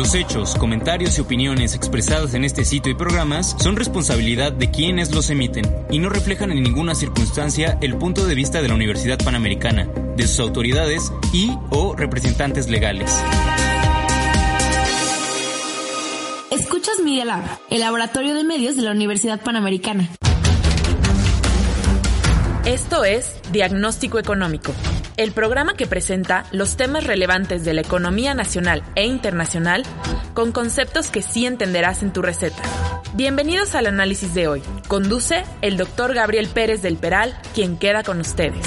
Los hechos, comentarios y opiniones expresadas en este sitio y programas son responsabilidad de quienes los emiten y no reflejan en ninguna circunstancia el punto de vista de la Universidad Panamericana, de sus autoridades y o representantes legales. Escuchas Media Lab, el laboratorio de medios de la Universidad Panamericana. Esto es Diagnóstico Económico, el programa que presenta los temas relevantes de la economía nacional e internacional con conceptos que sí entenderás en tu receta. Bienvenidos al análisis de hoy. Conduce el doctor Gabriel Pérez del Peral, quien queda con ustedes.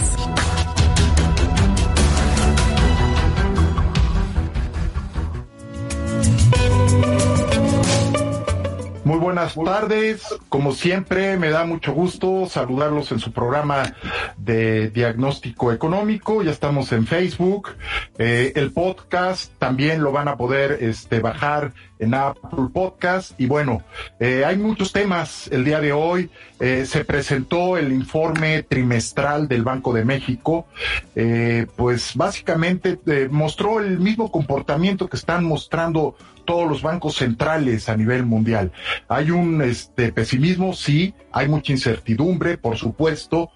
Muy buenas tardes. Como siempre, me da mucho gusto saludarlos en su programa de diagnóstico económico. Ya estamos en Facebook. Eh, el podcast también lo van a poder este, bajar en Apple Podcast. Y bueno, eh, hay muchos temas el día de hoy. Eh, se presentó el informe trimestral del Banco de México. Eh, pues básicamente mostró el mismo comportamiento que están mostrando todos los bancos centrales a nivel mundial. Hay un este, pesimismo, sí, hay mucha incertidumbre, por supuesto,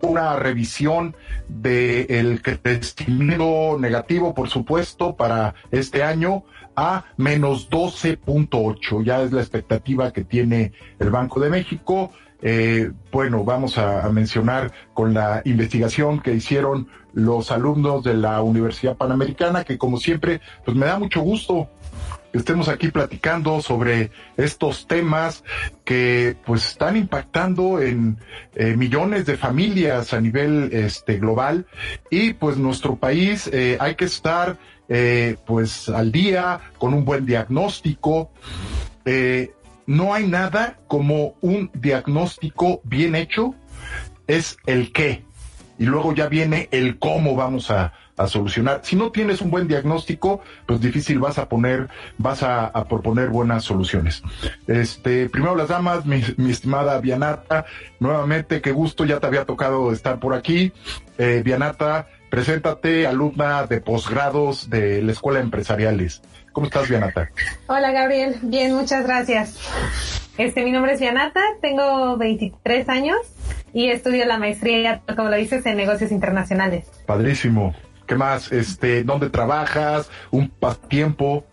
una revisión del crecimiento negativo, por supuesto, para este año a menos 12.8. Ya es la expectativa que tiene el Banco de México. Eh, bueno, vamos a, mencionar con la investigación que hicieron los alumnos de la Universidad Panamericana, que como siempre, pues me da mucho gusto que estemos aquí platicando sobre estos temas que pues están impactando en eh, millones de familias a nivel este global y pues nuestro país eh, hay que estar eh, pues al día con un buen diagnóstico eh, no hay nada como un diagnóstico bien hecho, es el qué. Y luego ya viene el cómo vamos a, solucionar. Si no tienes un buen diagnóstico, pues difícil vas a poner, vas a, proponer buenas soluciones. Este, primero las damas, mi, mi, estimada Vianata, nuevamente, qué gusto, ya te había tocado estar por aquí. Eh, Vianata, preséntate, alumna de posgrados de la Escuela Empresariales. ¿Cómo estás, Vianata? Hola, Gabriel. Bien, muchas gracias. Este, mi nombre es Vianata, tengo 23 años y estudio la maestría, como lo dices, en negocios internacionales. Padrísimo. ¿Qué más? Este, ¿dónde trabajas? ¿Un pasatiempo?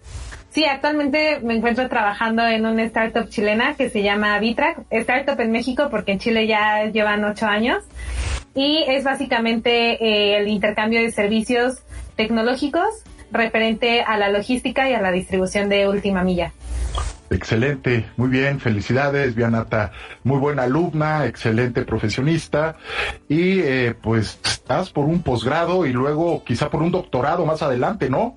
Sí, actualmente me encuentro trabajando en una startup chilena que se llama Vitrac, startup en México porque en Chile ya llevan ocho años y es básicamente eh, el intercambio de servicios tecnológicos referente a la logística y a la distribución de última milla. Excelente, muy bien, felicidades, Vianata, muy buena alumna, excelente profesionista y eh, pues estás por un posgrado y luego quizá por un doctorado más adelante, ¿no?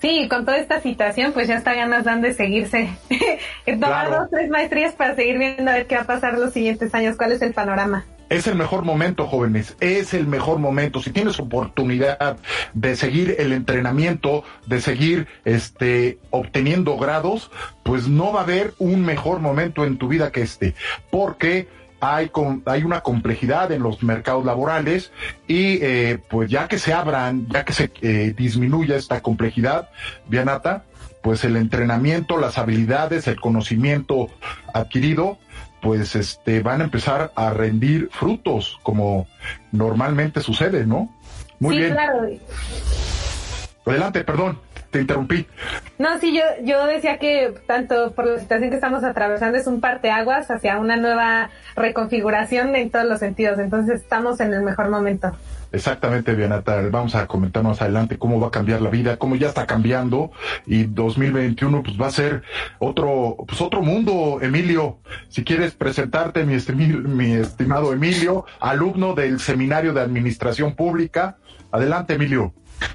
Sí, con toda esta situación, pues ya está ganas dan de seguirse. Tomar claro. dos, tres maestrías para seguir viendo a ver qué va a pasar los siguientes años, cuál es el panorama. Es el mejor momento, jóvenes, es el mejor momento. Si tienes oportunidad de seguir el entrenamiento, de seguir este obteniendo grados, pues no va a haber un mejor momento en tu vida que este, porque hay, con, hay una complejidad en los mercados laborales y eh, pues ya que se abran, ya que se eh, disminuya esta complejidad, Vianata, pues el entrenamiento, las habilidades, el conocimiento adquirido, pues este van a empezar a rendir frutos como normalmente sucede, ¿no? Muy sí, bien. Claro. Adelante, perdón, te interrumpí. No, sí, yo, yo decía que tanto por la situación que estamos atravesando es un parteaguas hacia una nueva reconfiguración en todos los sentidos. Entonces estamos en el mejor momento. Exactamente, Bianata. Vamos a comentar más adelante cómo va a cambiar la vida, cómo ya está cambiando y 2021 pues va a ser otro, pues otro mundo, Emilio. Si quieres presentarte, mi, estim mi estimado Emilio, alumno del Seminario de Administración Pública Adelante, Emilio.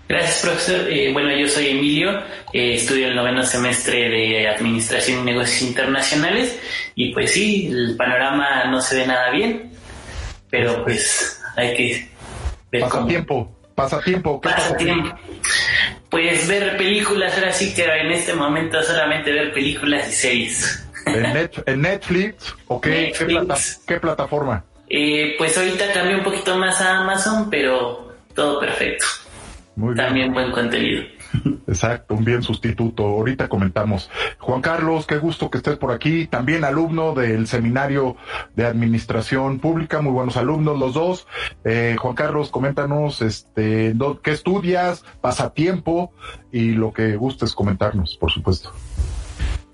Gracias, profesor. Eh, bueno, yo soy Emilio, eh, estudio el noveno semestre de Administración y Negocios Internacionales y pues sí, el panorama no se ve nada bien, pero pues hay que ver Pasatiempo, pasatiempo, ¿qué pasatiempo? Pues ver películas, ahora sí que en este momento solamente ver películas y series. ¿En, Netflix o qué, ¿qué, plataforma? Eh, pues ahorita cambié un poquito más a Amazon, pero todo perfecto. También buen contenido. Exacto, un bien sustituto. Ahorita comentamos. Juan Carlos, qué gusto que estés por aquí. También alumno del Seminario de Administración Pública. Muy buenos alumnos los dos. Eh, Juan Carlos, coméntanos este, qué estudias, pasatiempo y lo que gustes comentarnos, por supuesto.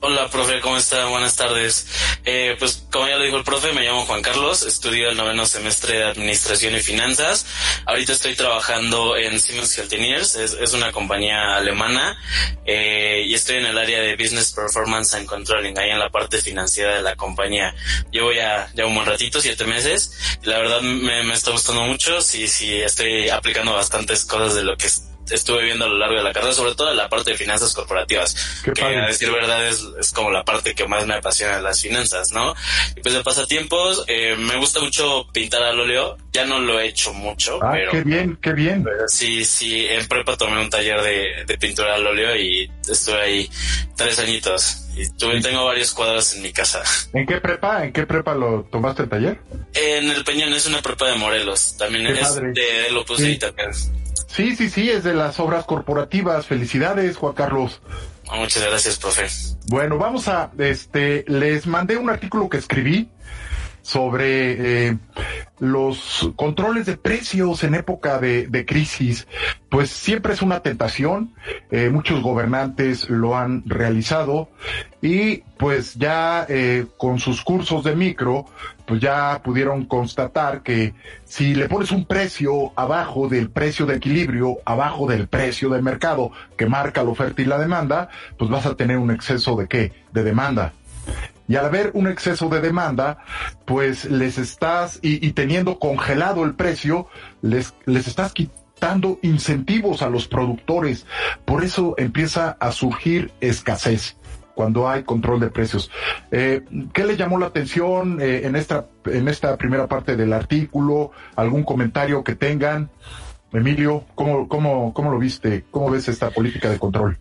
Hola, profe, ¿cómo está? Buenas tardes. Eh, pues como ya lo dijo el profe, me llamo Juan Carlos, estudio el noveno semestre de Administración y Finanzas. Ahorita estoy trabajando en Siemens Healthineers, es, una compañía alemana, eh, y estoy en el área de Business Performance and Controlling, ahí en la parte financiera de la compañía. Llevo ya, ya un buen ratito, siete meses, y la verdad me, me está gustando mucho, sí, sí, estoy aplicando bastantes cosas de lo que es estuve viendo a lo largo de la carrera, sobre todo en la parte de finanzas corporativas, que a decir verdad es, es, como la parte que más me apasiona de las finanzas, ¿no? Y pues de pasatiempos, eh, me gusta mucho pintar al óleo, ya no lo he hecho mucho, ah, pero... qué bien, qué bien. sí, sí, en prepa tomé un taller de, de pintura al óleo y estuve ahí tres añitos. Y tuve, tengo varios cuadros en mi casa. ¿En qué prepa? ¿En qué prepa lo tomaste el taller? En el Peñón, es una prepa de Morelos. También es de, lo puse ahí también. Sí, sí, sí, es de las obras corporativas. Felicidades, Juan Carlos. Muchas gracias, profe. Bueno, vamos a, este, les mandé un artículo que escribí sobre eh, los controles de precios en época de, de crisis, pues siempre es una tentación. Eh, muchos gobernantes lo han realizado y pues ya eh, con sus cursos de micro, pues ya pudieron constatar que si le pones un precio abajo del precio de equilibrio, abajo del precio del mercado que marca la oferta y la demanda, pues vas a tener un exceso de qué? De demanda. Y al haber un exceso de demanda, pues les estás, y, teniendo congelado el precio, les, les estás quitando incentivos a los productores. Por eso empieza a surgir escasez cuando hay control de precios. Eh, ¿Qué le llamó la atención eh, en esta en esta primera parte del artículo? ¿Algún comentario que tengan? Emilio, ¿cómo, cómo, ¿cómo lo viste? ¿Cómo ves esta política de control?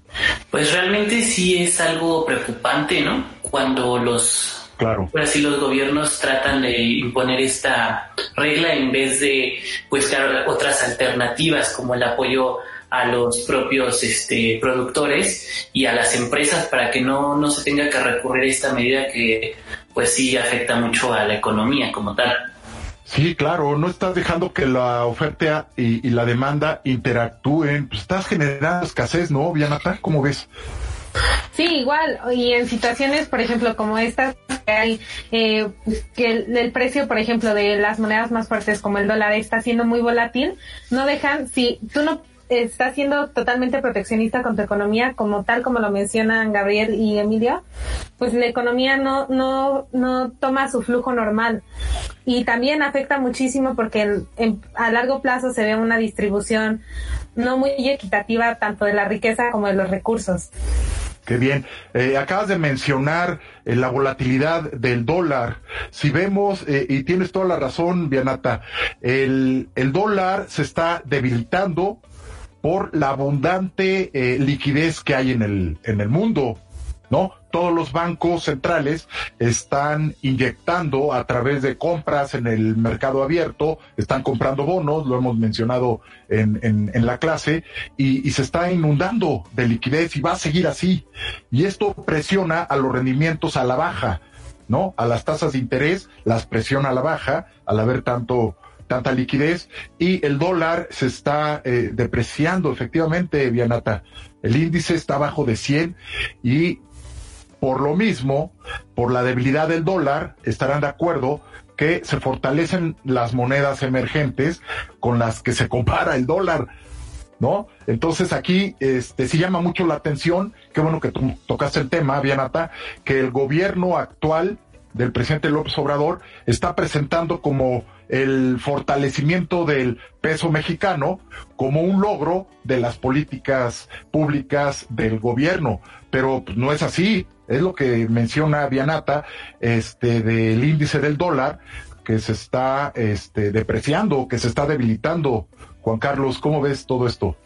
Pues realmente sí es algo preocupante, ¿no? Cuando los, claro. así los gobiernos tratan de imponer esta regla en vez de buscar otras alternativas como el apoyo a los propios este, productores y a las empresas para que no, no se tenga que recurrir a esta medida que pues sí afecta mucho a la economía como tal. Sí, claro, no estás dejando que la oferta y, la demanda interactúen, pues estás generando escasez, ¿no, Bianata? ¿Cómo ves? Sí, igual, y en situaciones, por ejemplo, como estas, que hay, eh, que el, precio, por ejemplo, de las monedas más fuertes como el dólar está siendo muy volátil, no dejan, si tú no está siendo totalmente proteccionista con tu economía, como tal como lo mencionan Gabriel y Emilio, pues la economía no, no, no toma su flujo normal. Y también afecta muchísimo porque a largo plazo se ve una distribución no muy equitativa tanto de la riqueza como de los recursos. Qué bien. Eh, acabas de mencionar eh, la volatilidad del dólar. Si vemos, eh, y tienes toda la razón, Bianata, el, el dólar se está debilitando por la abundante eh, liquidez que hay en el, en el mundo, ¿no? Todos los bancos centrales están inyectando a través de compras en el mercado abierto, están comprando bonos, lo hemos mencionado en, en, la clase, y, y se está inundando de liquidez y va a seguir así. Y esto presiona a los rendimientos a la baja, ¿no? A las tasas de interés las presiona a la baja al haber tanto tanta liquidez y el dólar se está eh, depreciando efectivamente, Vianata. El índice está bajo de 100 y por lo mismo, por la debilidad del dólar, estarán de acuerdo que se fortalecen las monedas emergentes con las que se compara el dólar. ¿No? Entonces aquí este sí llama mucho la atención, qué bueno que tú tocaste el tema, Vianata, que el gobierno actual del presidente López Obrador está presentando como el fortalecimiento del peso mexicano como un logro de las políticas públicas del gobierno, pero pues, no es así, es lo que menciona Vianata, este, del índice del dólar, que se está, este, depreciando, que se está debilitando. Juan Carlos, ¿cómo ves todo esto?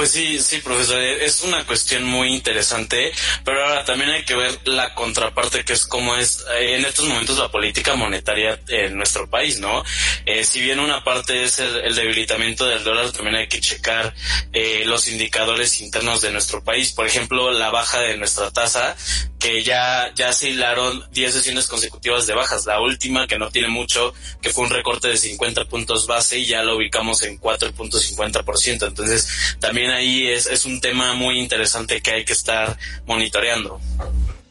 Pues sí, sí, profesor, es una cuestión muy interesante, pero ahora también hay que ver la contraparte que es cómo es eh, en estos momentos la política monetaria en nuestro país, ¿no? Eh, si bien una parte es el, debilitamiento del dólar, también hay que checar eh, los indicadores internos de nuestro país, por ejemplo, la baja de nuestra tasa, que ya, ya se hilaron 10 sesiones consecutivas de bajas, la última que no tiene mucho, que fue un recorte de 50 puntos base y ya lo ubicamos en 4.50%, entonces también ahí es, es un tema muy interesante que hay que estar monitoreando.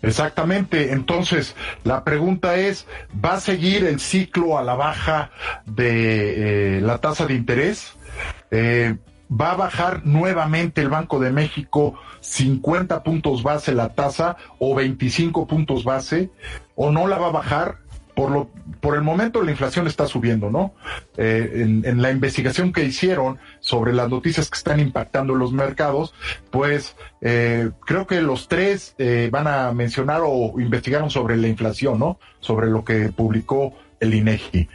Exactamente. Entonces, la pregunta es, ¿va a seguir el ciclo a la baja de eh, la tasa de interés? Eh, ¿Va a bajar nuevamente el Banco de México 50 puntos base la tasa o 25 puntos base? ¿O no la va a bajar? por lo por el momento la inflación está subiendo, ¿no? Eh, en, la investigación que hicieron sobre las noticias que están impactando los mercados, pues eh, creo que los tres eh, van a mencionar o investigaron sobre la inflación, ¿no? Sobre lo que publicó el INEGI.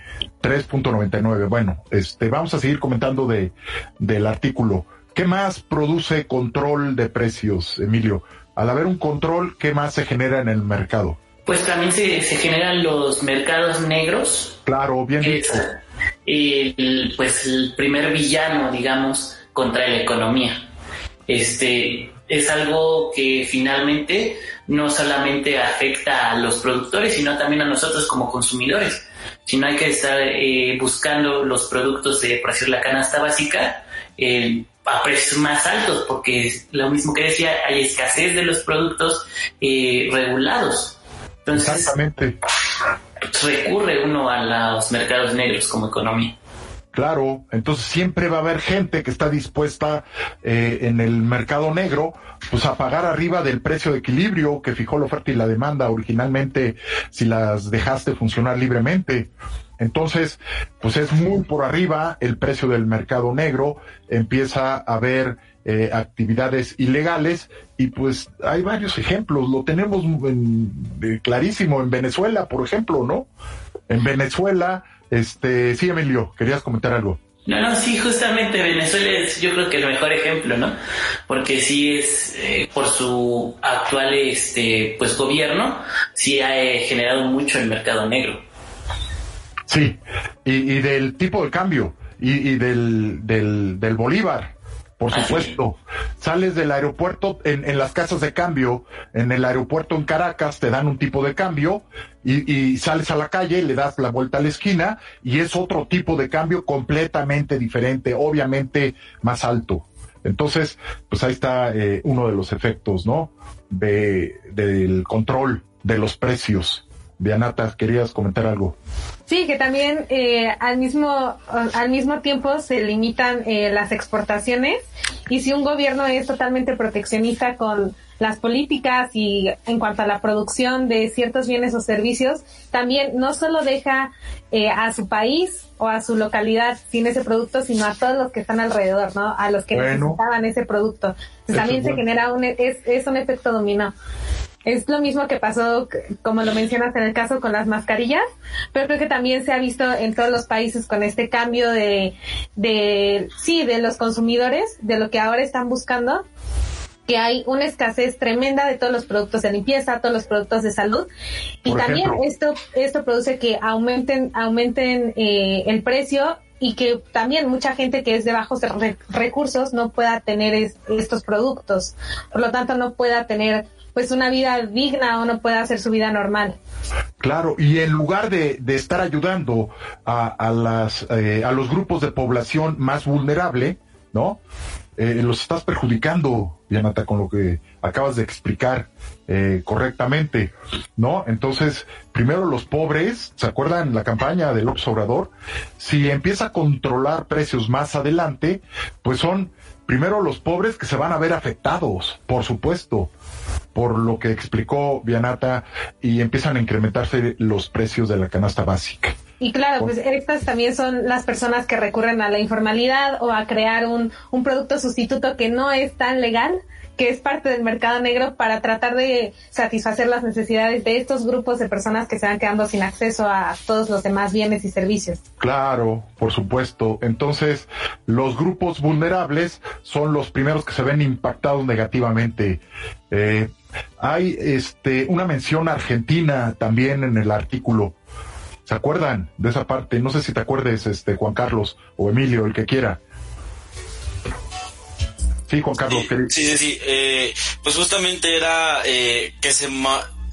3.99. Bueno, este, vamos a seguir comentando de, del artículo. ¿Qué más produce control de precios, Emilio? Al haber un control, ¿qué más se genera en el mercado? pues también se, se generan los mercados negros. Claro, bien dicho. El, pues el primer villano, digamos, contra la economía. Este es algo que finalmente no solamente afecta a los productores, sino también a nosotros como consumidores. Si no hay que estar eh, buscando los productos de, por decir, la canasta básica, eh, a precios más altos, porque lo mismo que decía, hay escasez de los productos eh, regulados. Exactamente. Recurre uno a los mercados negros como economía. Claro, entonces siempre va a haber gente que está dispuesta eh, en el mercado negro pues a pagar arriba del precio de equilibrio que fijó la oferta y la demanda originalmente si las dejaste funcionar libremente. Entonces, pues es muy por arriba el precio del mercado negro, empieza a haber eh, actividades ilegales y pues hay varios ejemplos, lo tenemos en, clarísimo en Venezuela, por ejemplo, ¿no? En Venezuela, este, sí, Emilio, querías comentar algo. No, no, sí, justamente Venezuela es yo creo que el mejor ejemplo, ¿no? Porque sí es, eh, por su actual, este, pues gobierno, sí ha eh, generado mucho el mercado negro. Sí, y, y del tipo de cambio, y, y del, del, del Bolívar, por supuesto. Sales del aeropuerto en, en, las casas de cambio, en el aeropuerto en Caracas, te dan un tipo de cambio y, y, sales a la calle, le das la vuelta a la esquina y es otro tipo de cambio completamente diferente, obviamente más alto. Entonces, pues ahí está eh, uno de los efectos, ¿no? De, del control de los precios. Dianata, ¿querías comentar algo? Sí, que también eh, al mismo al mismo tiempo se limitan eh, las exportaciones y si un gobierno es totalmente proteccionista con las políticas y en cuanto a la producción de ciertos bienes o servicios, también no solo deja eh, a su país o a su localidad sin ese producto, sino a todos los que están alrededor, ¿no? A los que necesitaban ese producto. también se genera un, es, es un efecto dominó. Es lo mismo que pasó, como lo mencionas en el caso con las mascarillas, pero creo que también se ha visto en todos los países con este cambio de, de, sí, de los consumidores, de lo que ahora están buscando, que hay una escasez tremenda de todos los productos de limpieza, todos los productos de salud, y también esto, esto produce que aumenten, aumenten eh, el precio y que también mucha gente que es de bajos recursos no pueda tener estos productos, por lo tanto no pueda tener pues una vida digna o no puede hacer su vida normal. Claro, y en lugar de, de estar ayudando a, a las, eh, a los grupos de población más vulnerable, ¿no? Eh, los estás perjudicando, Yanata, con lo que acabas de explicar eh, correctamente, ¿no? Entonces, primero los pobres, ¿se acuerdan la campaña del observador? Si empieza a controlar precios más adelante, pues son primero los pobres que se van a ver afectados, por supuesto, por lo que explicó Vianata y empiezan a incrementarse los precios de la canasta básica. Y claro, pues estas también son las personas que recurren a la informalidad o a crear un, un producto sustituto que no es tan legal que es parte del mercado negro para tratar de satisfacer las necesidades de estos grupos de personas que se van quedando sin acceso a todos los demás bienes y servicios. Claro, por supuesto. Entonces, los grupos vulnerables son los primeros que se ven impactados negativamente. Eh, hay este una mención argentina también en el artículo. ¿Se acuerdan de esa parte? No sé si te acuerdes, este Juan Carlos o Emilio, el que quiera. Sí, Juan Carlos. Sí, sí, sí. Eh, pues justamente era eh, que se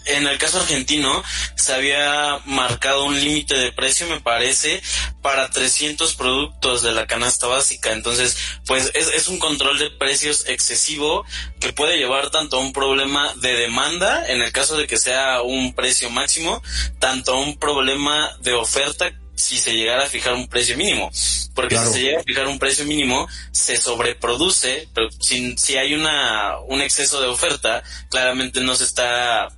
en el caso argentino se había marcado un límite de precio, me parece, para 300 productos de la canasta básica. Entonces, pues es, es un control de precios excesivo que puede llevar tanto a un problema de demanda, en el caso de que sea un precio máximo, tanto a un problema de oferta si se llegara a fijar un precio mínimo. Porque si se llega a fijar un precio mínimo, se sobreproduce, pero si, si hay una, un exceso de oferta, claramente no se está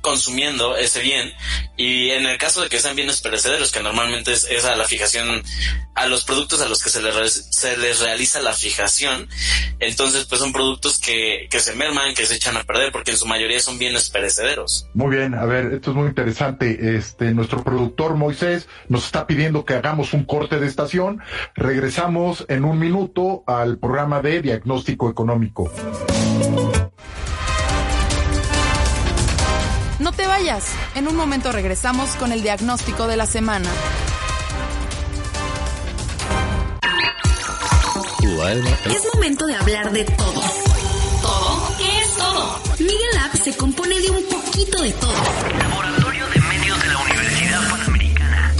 consumiendo ese bien. Y en el caso de que sean bienes perecederos que normalmente es, a la fijación a los productos a los que se les, se les realiza la fijación entonces pues son productos que, que se merman que se echan a perder porque en su mayoría son bienes perecederos. Muy bien a ver esto es muy interesante. Este nuestro productor Moisés nos está pidiendo que hagamos un corte de estación. Regresamos en un minuto al programa de diagnóstico económico En un momento regresamos con el diagnóstico de la semana. Es momento de hablar de todo. ¿Todo? ¿Qué es todo? Miguel App se compone de un poquito de todo. Laboratorio de Medios de la Universidad Panamericana.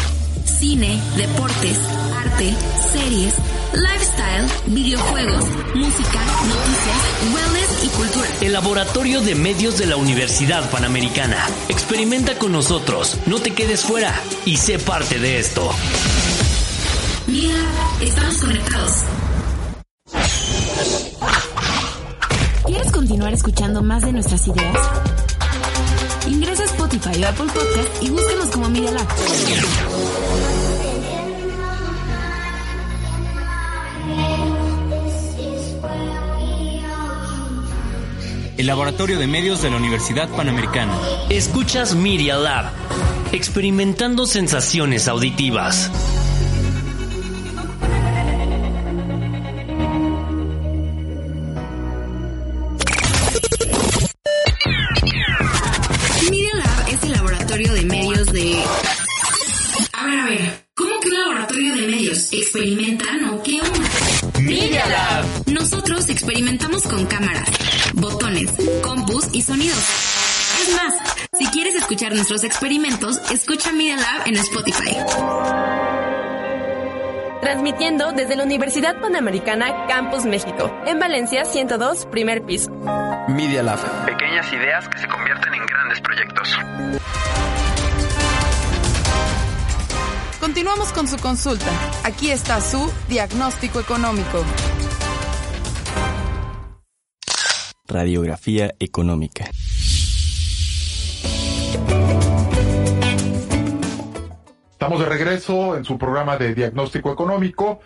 Cine, deportes, arte, series lifestyle, videojuegos, música, noticias, wellness y cultura. El laboratorio de medios de la Universidad Panamericana. Experimenta con nosotros, no te quedes fuera y sé parte de esto. Mira, estamos conectados. ¿Quieres continuar escuchando más de nuestras ideas? Ingresa a Spotify o Apple Podcast y búscanos como Media Lab. El Laboratorio de Medios de la Universidad Panamericana. Escuchas Media Lab, experimentando sensaciones auditivas. En Spotify. Transmitiendo desde la Universidad Panamericana Campus México, en Valencia 102, primer piso. Media Lab. Pequeñas ideas que se convierten en grandes proyectos. Continuamos con su consulta. Aquí está su diagnóstico económico. Radiografía económica. Estamos de regreso en su programa de diagnóstico económico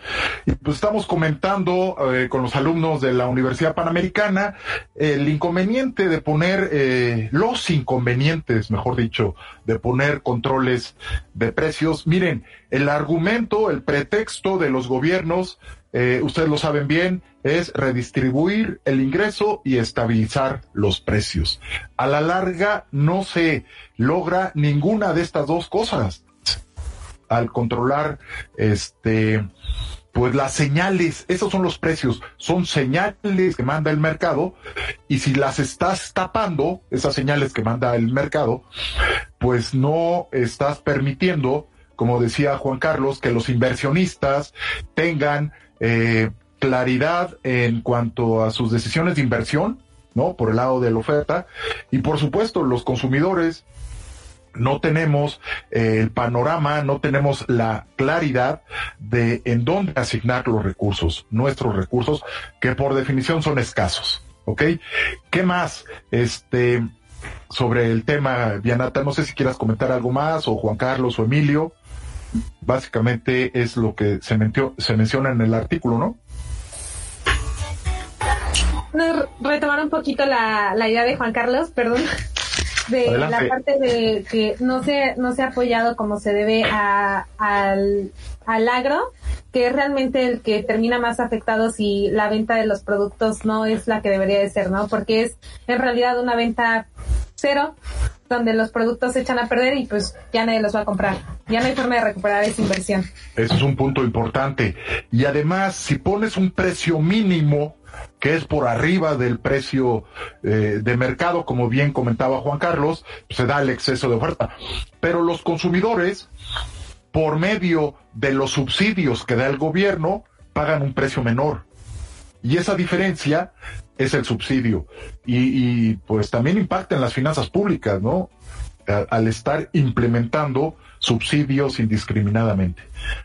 y pues estamos comentando eh, con los alumnos de la Universidad Panamericana el inconveniente de poner, eh, los inconvenientes, mejor dicho, de poner controles de precios. Miren, el argumento, el pretexto de los gobiernos, eh, ustedes lo saben bien, es redistribuir el ingreso y estabilizar los precios. A la larga no se logra ninguna de estas dos cosas al controlar este pues las señales, esos son los precios, son señales que manda el mercado y si las estás tapando, esas señales que manda el mercado, pues no estás permitiendo, como decía Juan Carlos, que los inversionistas tengan eh, claridad en cuanto a sus decisiones de inversión, ¿no? Por el lado de la oferta y por supuesto los consumidores no tenemos eh, el panorama, no tenemos la claridad de en dónde asignar los recursos, nuestros recursos, que por definición son escasos. ¿Ok? ¿Qué más? Este, sobre el tema, Vianata. No sé si quieras comentar algo más, o Juan Carlos o Emilio. Básicamente es lo que se, se menciona en el artículo, ¿no? retomar un poquito la, la idea de Juan Carlos, perdón, de la parte de que no se, no se ha apoyado como se debe a, al, al agro, que es realmente el que termina más afectado si la venta de los productos no es la que debería de ser, ¿no? Porque es en realidad una venta cero, donde los productos se echan a perder y pues ya nadie los va a comprar. Ya no hay forma de recuperar esa inversión. Eso es un punto importante. Y además, si pones un precio mínimo, que es por arriba del precio eh, de mercado, como bien comentaba Juan Carlos, se da el exceso de oferta. Pero los consumidores, por medio de los subsidios que da el gobierno, pagan un precio menor. Y esa diferencia es el subsidio. Y pues también impacta en las finanzas públicas, ¿no? Al estar implementando subsidios indiscriminadamente.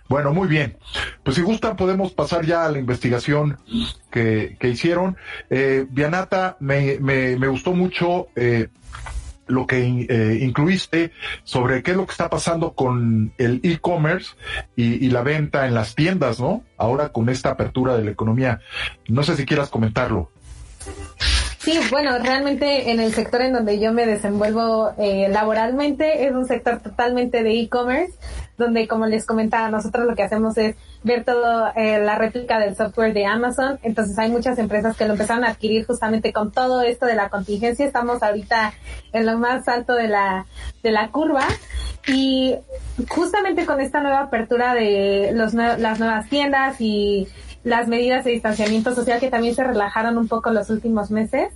Bueno, muy bien. Pues si gustan podemos pasar ya a la investigación que, que hicieron. Eh, Vianata, me, me, me gustó mucho eh, lo que eh, incluiste sobre qué es lo que está pasando con el e-commerce y, y, la venta en las tiendas, ¿no? Ahora con esta apertura de la economía. No sé si quieras comentarlo. Sí, bueno, realmente en el sector en donde yo me desenvuelvo eh, laboralmente es un sector totalmente de e-commerce, donde como les comentaba, nosotros lo que hacemos es ver todo eh, la réplica del software de Amazon. Entonces hay muchas empresas que lo empezaron a adquirir justamente con todo esto de la contingencia. Estamos ahorita en lo más alto de la, de la curva. Y justamente con esta nueva apertura de los, las nuevas tiendas y las medidas de distanciamiento social que también se relajaron un poco los últimos meses.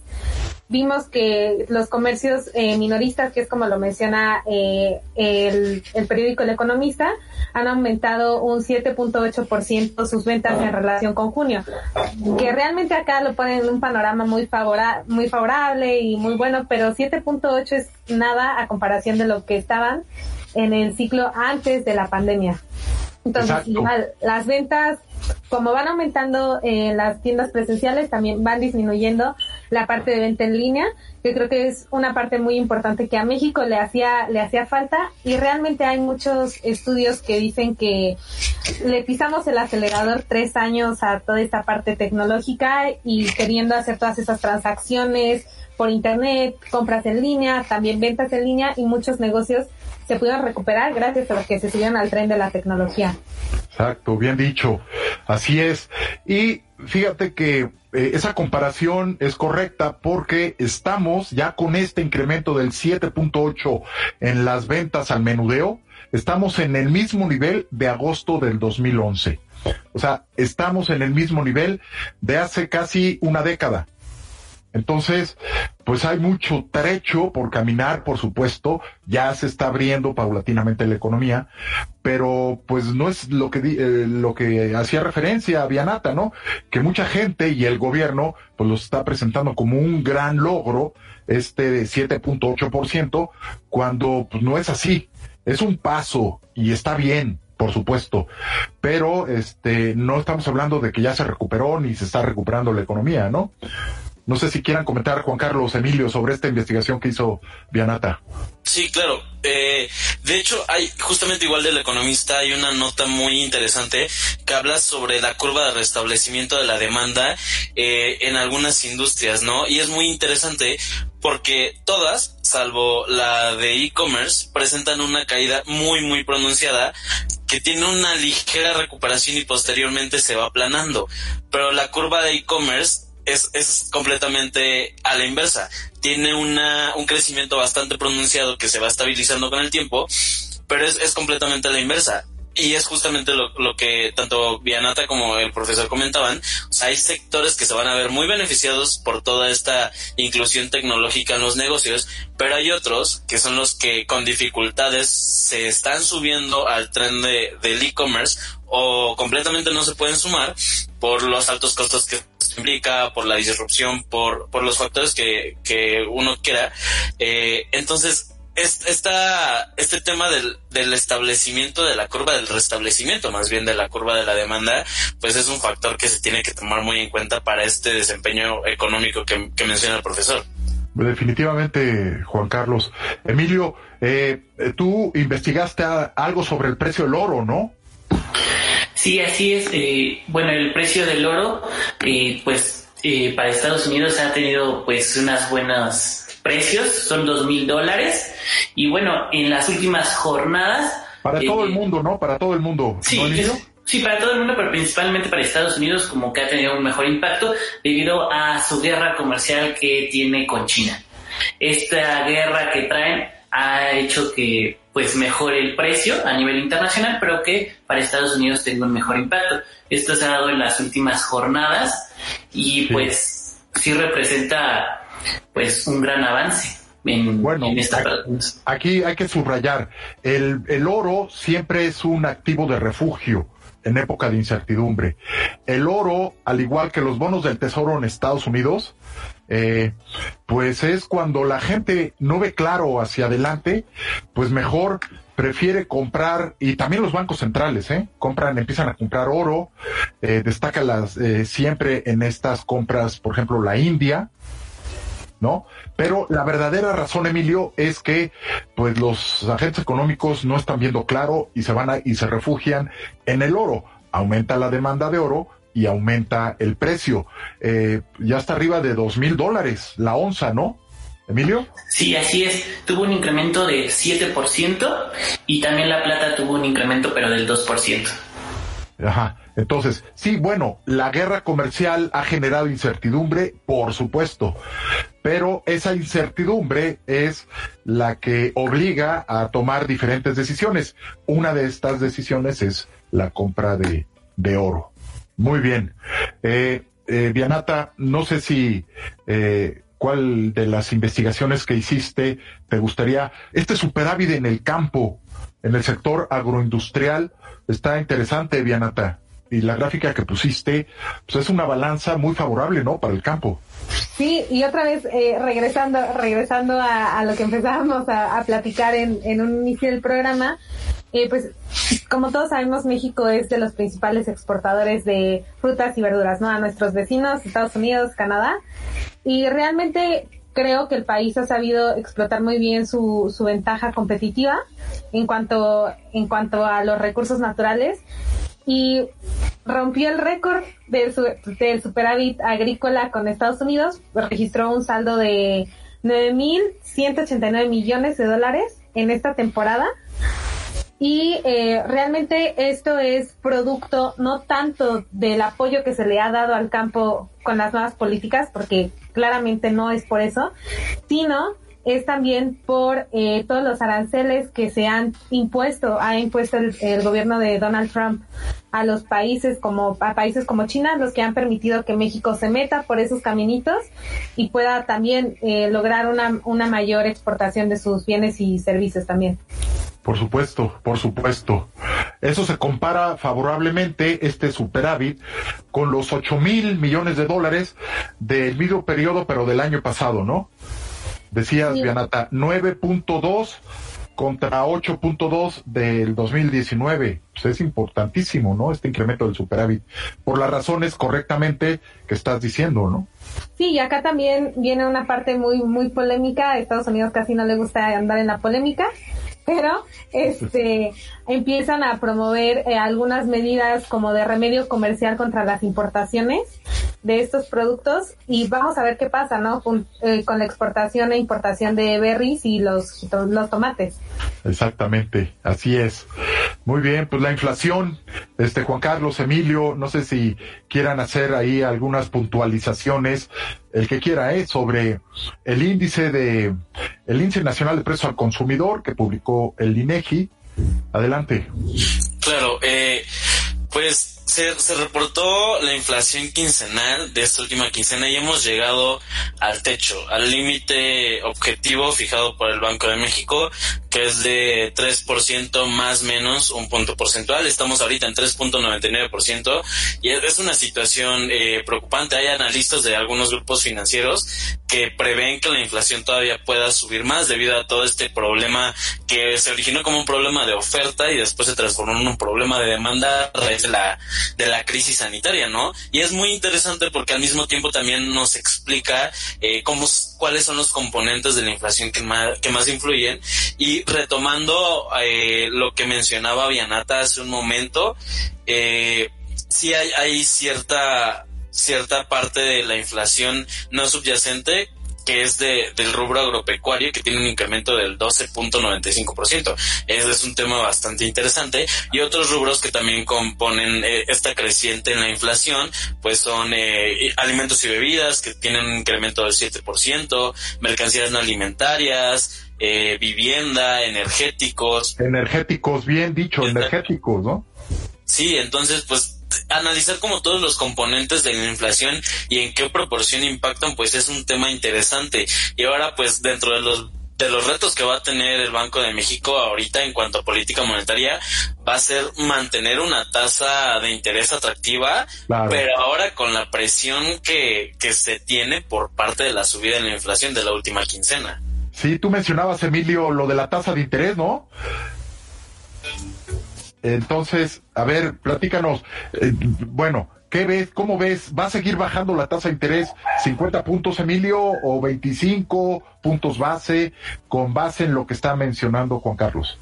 Vimos que los comercios eh, minoristas, que es como lo menciona eh, el, el, periódico El Economista, han aumentado un 7.8% sus ventas en relación con junio, que realmente acá lo ponen en un panorama muy, favora muy favorable y muy bueno, pero 7.8 es nada a comparación de lo que estaban en el ciclo antes de la pandemia. Entonces, igual, las ventas, como van aumentando en las tiendas presenciales, también van disminuyendo la parte de venta en línea, que creo que es una parte muy importante que a México le hacía, le hacía falta. Y realmente hay muchos estudios que dicen que le pisamos el acelerador tres años a toda esta parte tecnológica y queriendo hacer todas esas transacciones por internet, compras en línea, también ventas en línea y muchos negocios se pudieron recuperar gracias a los que se subieron al tren de la tecnología. Exacto, bien dicho. Así es. Y fíjate que eh, esa comparación es correcta porque estamos ya con este incremento del 7.8 en las ventas al menudeo, estamos en el mismo nivel de agosto del 2011. O sea, estamos en el mismo nivel de hace casi una década. Entonces, pues hay mucho trecho por caminar, por supuesto, ya se está abriendo paulatinamente la economía, pero pues no es lo que eh, lo que hacía referencia a Vianata, ¿no? Que mucha gente y el gobierno pues lo está presentando como un gran logro este de 7.8% cuando pues no es así. Es un paso y está bien, por supuesto, pero este no estamos hablando de que ya se recuperó ni se está recuperando la economía, ¿no? No sé si quieran comentar, Juan Carlos, Emilio, sobre esta investigación que hizo Vianata. Sí, claro. Eh, de hecho, hay justamente igual del economista, hay una nota muy interesante que habla sobre la curva de restablecimiento de la demanda eh, en algunas industrias, ¿no? Y es muy interesante porque todas, salvo la de e-commerce, presentan una caída muy, muy pronunciada que tiene una ligera recuperación y posteriormente se va aplanando. Pero la curva de e-commerce es, es completamente a la inversa. Tiene una, un crecimiento bastante pronunciado que se va estabilizando con el tiempo, pero es, es completamente a la inversa. Y es justamente lo, lo, que tanto Vianata como el profesor comentaban. O sea, hay sectores que se van a ver muy beneficiados por toda esta inclusión tecnológica en los negocios, pero hay otros que son los que con dificultades se están subiendo al tren de, del e-commerce o completamente no se pueden sumar por los altos costos que implica, por la disrupción, por, por los factores que, que uno quiera. Eh, entonces, esta, este tema del, del establecimiento de la curva, del restablecimiento más bien de la curva de la demanda, pues es un factor que se tiene que tomar muy en cuenta para este desempeño económico que, que menciona el profesor. definitivamente, Juan Carlos. Emilio, eh, tú investigaste algo sobre el precio del oro, ¿no? Sí, así es. Eh, bueno, el precio del oro, eh, pues eh, para Estados Unidos ha tenido pues unas buenas precios, son dos mil dólares. Y bueno, en las últimas jornadas... Para todo el mundo, ¿no? Para todo el mundo. Sí, Sí, para todo el mundo, pero principalmente para Estados Unidos, como que ha tenido un mejor impacto debido a su guerra comercial que tiene con China. Esta guerra que traen ha hecho que pues mejore el precio a nivel internacional, pero que para Estados Unidos tenga un mejor impacto. Esto se ha dado en las últimas jornadas y pues sí representa pues un gran avance. En, bueno, esta aquí, aquí hay que subrayar, el, el oro siempre es un activo de refugio en época de incertidumbre. El oro, al igual que los bonos del tesoro en Estados Unidos, eh, pues es cuando la gente no ve claro hacia adelante, pues mejor prefiere comprar, y también los bancos centrales, ¿eh? Compran, empiezan a comprar oro, eh, destaca las, eh, siempre en estas compras, por ejemplo, la India, ¿no? Pero la verdadera razón, Emilio, es que pues los agentes económicos no están viendo claro y se van a, y se refugian en el oro. Aumenta la demanda de oro y aumenta el precio. Eh, ya está arriba de dos mil dólares la onza, ¿no? Emilio? Sí, así es. Tuvo un incremento de 7% y también la plata tuvo un incremento pero del 2%. Ajá. Entonces, sí, bueno, la guerra comercial ha generado incertidumbre, por supuesto, pero esa incertidumbre es la que obliga a tomar diferentes decisiones. Una de estas decisiones es la compra de, de oro. Muy bien. Eh, eh, Dianata, no sé si eh, cuál de las investigaciones que hiciste te gustaría. Este superávit en el campo, en el sector agroindustrial, está interesante, Dianata y la gráfica que pusiste, pues es una balanza muy favorable, ¿no? Para el campo. Sí, y otra vez, eh, regresando, regresando a, lo que empezábamos a, platicar en, en, un inicio del programa, eh, pues como todos sabemos, México es de los principales exportadores de frutas y verduras, ¿no? A nuestros vecinos, Estados Unidos, Canadá. Y realmente creo que el país ha sabido explotar muy bien su, su ventaja competitiva en cuanto, en cuanto a los recursos naturales y rompió el récord del, del superávit agrícola con Estados Unidos, registró un saldo de 9.189 millones de dólares en esta temporada. Y eh, realmente esto es producto no tanto del apoyo que se le ha dado al campo con las nuevas políticas, porque claramente no es por eso, sino es también por eh, todos los aranceles que se han impuesto, ha impuesto el, gobierno de Donald Trump a los países como a países como China, los que han permitido que México se meta por esos caminitos y pueda también eh, lograr una, una mayor exportación de sus bienes y servicios también. Por supuesto, por supuesto. Eso se compara favorablemente, este superávit, con los 8 mil millones de dólares del mismo periodo, pero del año pasado, ¿no? Decías, Bianata, 9.2 contra 8.2 del 2019. Pues es importantísimo, ¿no? Este incremento del superávit. Por las razones correctamente que estás diciendo, ¿no? Sí, y acá también viene una parte muy, muy polémica. A Estados Unidos casi no le gusta andar en la polémica pero este empiezan a promover eh, algunas medidas como de remedio comercial contra las importaciones de estos productos y vamos a ver qué pasa, ¿no? Con, eh, con la exportación e importación de berries y los, los tomates. Exactamente, así es. Muy bien, pues la inflación, este Juan Carlos, Emilio, no sé si quieran hacer ahí algunas puntualizaciones, el que quiera, ¿eh? sobre el índice de, el índice nacional de precios al consumidor que publicó el INEGI. Adelante. Claro, eh, pues se, se, reportó la inflación quincenal de esta última quincena y hemos llegado al techo, al límite objetivo fijado por el Banco de México, que es de 3% más menos un punto porcentual. Estamos ahorita en 3.99% y es una situación eh, preocupante. Hay analistas de algunos grupos financieros que prevén que la inflación todavía pueda subir más debido a todo este problema que se originó como un problema de oferta y después se transformó en un problema de demanda a raíz de la, de la crisis sanitaria, ¿no? Y es muy interesante porque al mismo tiempo también nos explica eh, cómo, cuáles son los componentes de la inflación que más, que más influyen. Y retomando eh, lo que mencionaba Vianata hace un momento, eh, sí hay, hay cierta cierta parte de la inflación no subyacente que es de, del rubro agropecuario, que tiene un incremento del 12.95%. Ese es un tema bastante interesante. Y otros rubros que también componen eh, esta creciente en la inflación, pues son eh, alimentos y bebidas, que tienen un incremento del 7%, mercancías no alimentarias, eh, vivienda, energéticos. Energéticos, bien dicho, energéticos, ¿no? Sí, entonces, pues analizar como todos los componentes de la inflación y en qué proporción impactan, pues es un tema interesante. Y ahora, pues dentro de los de los retos que va a tener el Banco de México ahorita en cuanto a política monetaria va a ser mantener una tasa de interés atractiva, pero ahora con la presión que, que se tiene por parte de la subida de la inflación de la última quincena. Sí, tú mencionabas, Emilio, lo de la tasa de interés, ¿no? Entonces, a ver, platícanos. Eh, bueno, ¿qué ves? ¿Cómo ves? ¿Va a seguir bajando la tasa de interés 50 puntos, Emilio, o 25 puntos base, con base en lo que está mencionando Juan Carlos?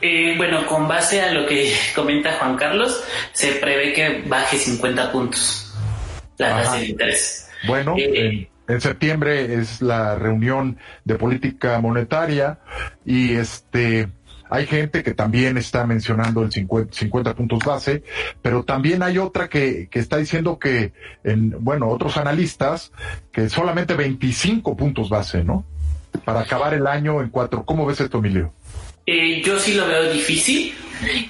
Eh, bueno, con base a lo que comenta Juan Carlos, se prevé que baje 50 puntos la tasa de interés. Bueno, eh, en septiembre es la reunión de política monetaria y este hay gente que también está mencionando el 50, puntos base, pero también hay otra que, que está diciendo que, en, bueno, otros analistas, que solamente 25 puntos base, ¿no? Para acabar el año en cuatro. ¿Cómo ves esto, Emilio? Eh, yo sí lo veo difícil,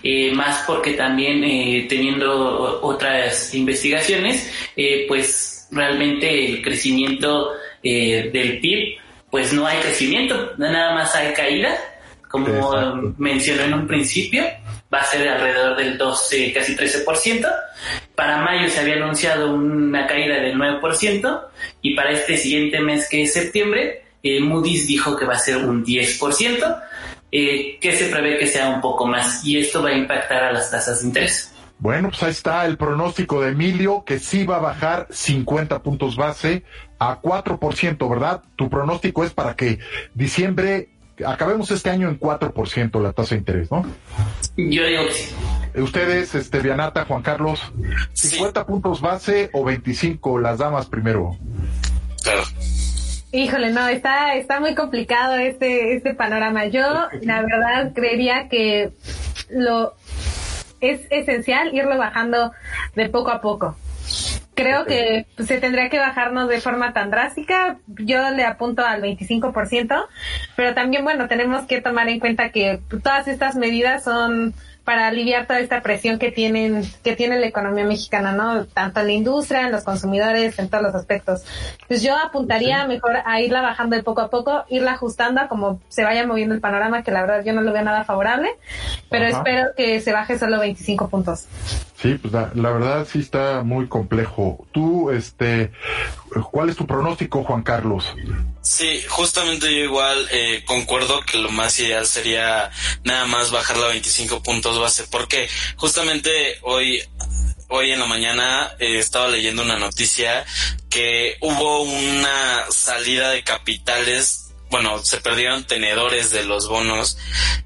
eh, más porque también eh, teniendo otras investigaciones, pues realmente el crecimiento del PIB, pues no hay crecimiento, nada más hay caída como mencioné en un principio, va a ser alrededor del 12, casi 13%. Para mayo se había anunciado una caída del 9% y para este siguiente mes que es septiembre, eh, Moody's dijo que va a ser un 10%, eh, que se prevé que sea un poco más y esto va a impactar a las tasas de interés. Bueno, pues ahí está el pronóstico de Emilio, que sí va a bajar 50 puntos base a 4%, ¿verdad? Tu pronóstico es para que diciembre acabemos este año en 4% la tasa de interés, ¿no? Yo digo que sí. Ustedes, este, Vianata, Juan Carlos, 50 puntos base o 25, las damas primero. Claro. Híjole, no, está, está muy complicado este, este panorama. Yo, la verdad, creería que lo es esencial irlo bajando de poco a poco creo que se tendría que bajarnos de forma tan drástica. Yo le apunto al 25%, pero también, bueno, tenemos que tomar en cuenta que todas estas medidas son para aliviar toda esta presión que tienen, que tiene la economía mexicana, ¿no? Tanto en la industria, en los consumidores, en todos los aspectos. Pues yo apuntaría mejor a irla bajando de poco a poco, irla ajustando a como se vaya moviendo el panorama, que la verdad yo no lo veo nada favorable, pero espero que se baje solo 25 puntos. Sí, pues la, verdad sí está muy complejo. Tú, este, ¿cuál es tu pronóstico, Juan Carlos? Sí, justamente yo igual eh, concuerdo que lo más ideal sería nada más bajar la 25 puntos base, porque justamente hoy hoy en la mañana eh, estaba leyendo una noticia que hubo una salida de capitales bueno, se perdieron tenedores de los bonos,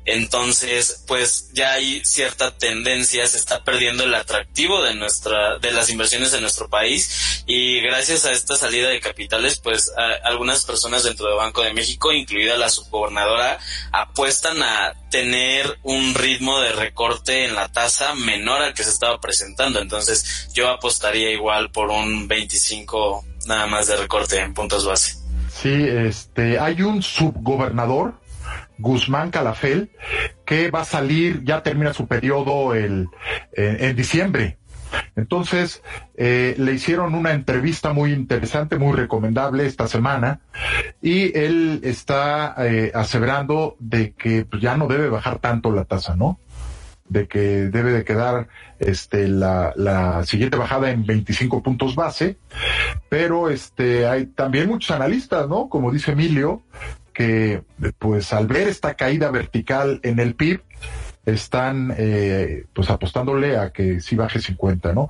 entonces pues ya hay cierta tendencia, se está perdiendo el atractivo de nuestra, de las inversiones en nuestro país. Y gracias a esta salida de capitales pues algunas personas dentro del Banco de México, incluida la subgobernadora, apuestan a tener un ritmo de recorte en la tasa menor al que se estaba presentando, entonces yo apostaría igual por un 25 nada más de recorte en puntos base. Sí, este, hay un subgobernador, Guzmán Calafel, que va a salir, ya termina su periodo el, en, diciembre. Entonces, eh, le hicieron una entrevista muy interesante, muy recomendable esta semana, y él está eh, aseverando de que pues, ya no debe bajar tanto la tasa, ¿no? De que debe de quedar este la, siguiente bajada en 25 puntos base, pero este hay también muchos analistas, ¿no? Como dice Emilio, que pues al ver esta caída vertical en el PIB, están eh, pues apostándole a que sí baje 50, ¿no?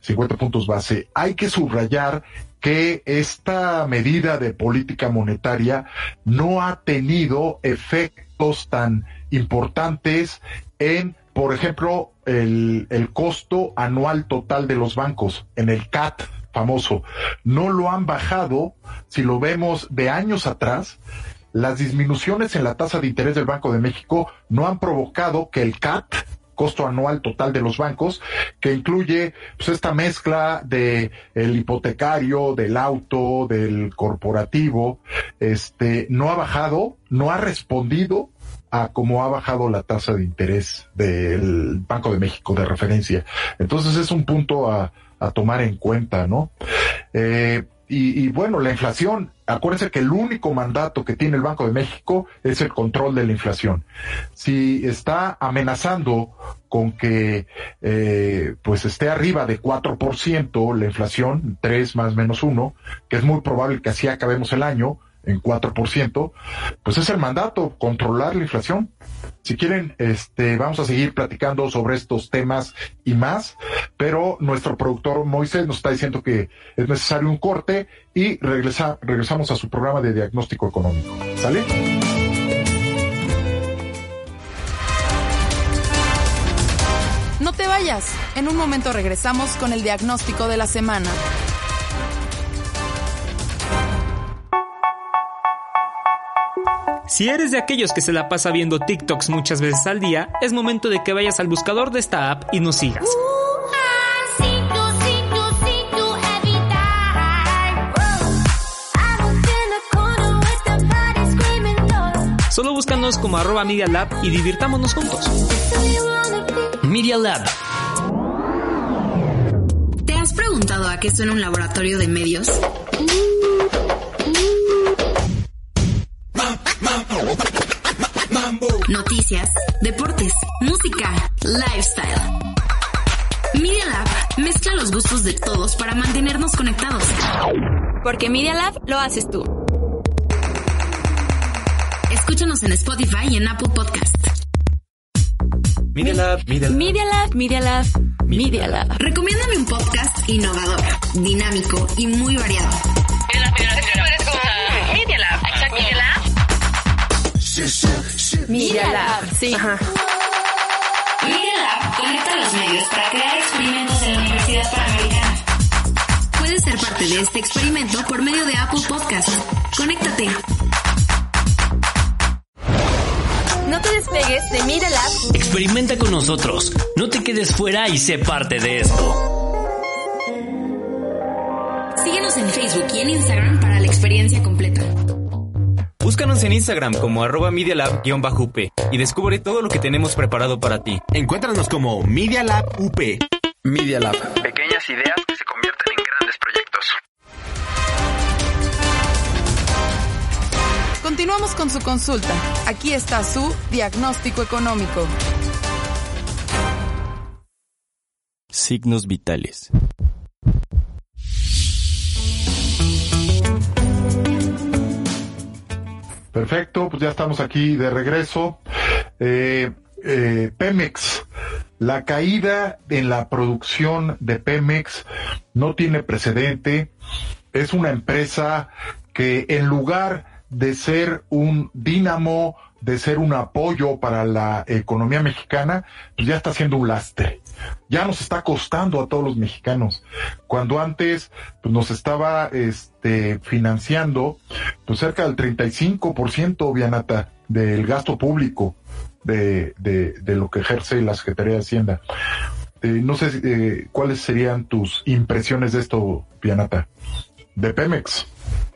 50 puntos base. Hay que subrayar que esta medida de política monetaria no ha tenido efectos tan importantes en, por ejemplo, el, el costo anual total de los bancos, en el CAT famoso. No lo han bajado, si lo vemos de años atrás, las disminuciones en la tasa de interés del Banco de México no han provocado que el CAT, costo anual total de los bancos, que incluye pues, esta mezcla de el hipotecario, del auto, del corporativo, este, no ha bajado, no ha respondido a cómo ha bajado la tasa de interés del Banco de México de referencia. Entonces es un punto a, tomar en cuenta, ¿no? Eh, y, y, bueno, la inflación, acuérdense que el único mandato que tiene el Banco de México es el control de la inflación. Si está amenazando con que eh, pues esté arriba de 4% la inflación, 3 más menos 1, que es muy probable que así acabemos el año, en 4%, pues es el mandato, controlar la inflación. Si quieren, este, vamos a seguir platicando sobre estos temas y más, pero nuestro productor Moisés nos está diciendo que es necesario un corte y regresa, regresamos a su programa de diagnóstico económico. ¿Sale? No te vayas. En un momento regresamos con el diagnóstico de la semana. Si eres de aquellos que se la pasa viendo TikToks muchas veces al día, es momento de que vayas al buscador de esta app y nos sigas. Solo búscanos como arroba Media Lab y divirtámonos juntos. Media Lab. ¿Te has preguntado a qué suena un laboratorio de medios? Noticias, deportes, música, lifestyle. Media Lab mezcla los gustos de todos para mantenernos conectados. Porque Media Lab lo haces tú. Escúchanos en Spotify y en Apple Podcast. Media Lab, Media Lab. Media Lab, Media Lab, Media Lab. Recomiéndame un podcast innovador, dinámico y muy variado. Media Lab, sí. Ajá. Media Lab conecta los medios para crear experimentos en la Universidad Panamericana. Puedes ser parte de este experimento por medio de Apple Podcast. Conéctate. No te despegues de Media Lab. Experimenta con nosotros. No te quedes fuera y sé parte de esto. Síguenos en Facebook y en Instagram para la experiencia completa. Búscanos en Instagram como arroba medialab-up y descubre todo lo que tenemos preparado para ti. Encuéntranos como Media Lab UP. Media Lab. Pequeñas ideas que se convierten en grandes proyectos. Continuamos con su consulta. Aquí está su diagnóstico económico. Signos vitales. Perfecto, pues ya estamos aquí de regreso. Eh, eh, Pemex, la caída en la producción de Pemex no tiene precedente. Es una empresa que en lugar de ser un dínamo, de ser un apoyo para la economía mexicana, pues ya está siendo un lastre. Ya nos está costando a todos los mexicanos. Cuando antes pues nos estaba este financiando pues cerca del 35% Vianata del gasto público de, de, de lo que ejerce la Secretaría de Hacienda. Eh, no sé eh, cuáles serían tus impresiones de esto, Vianata, de Pemex.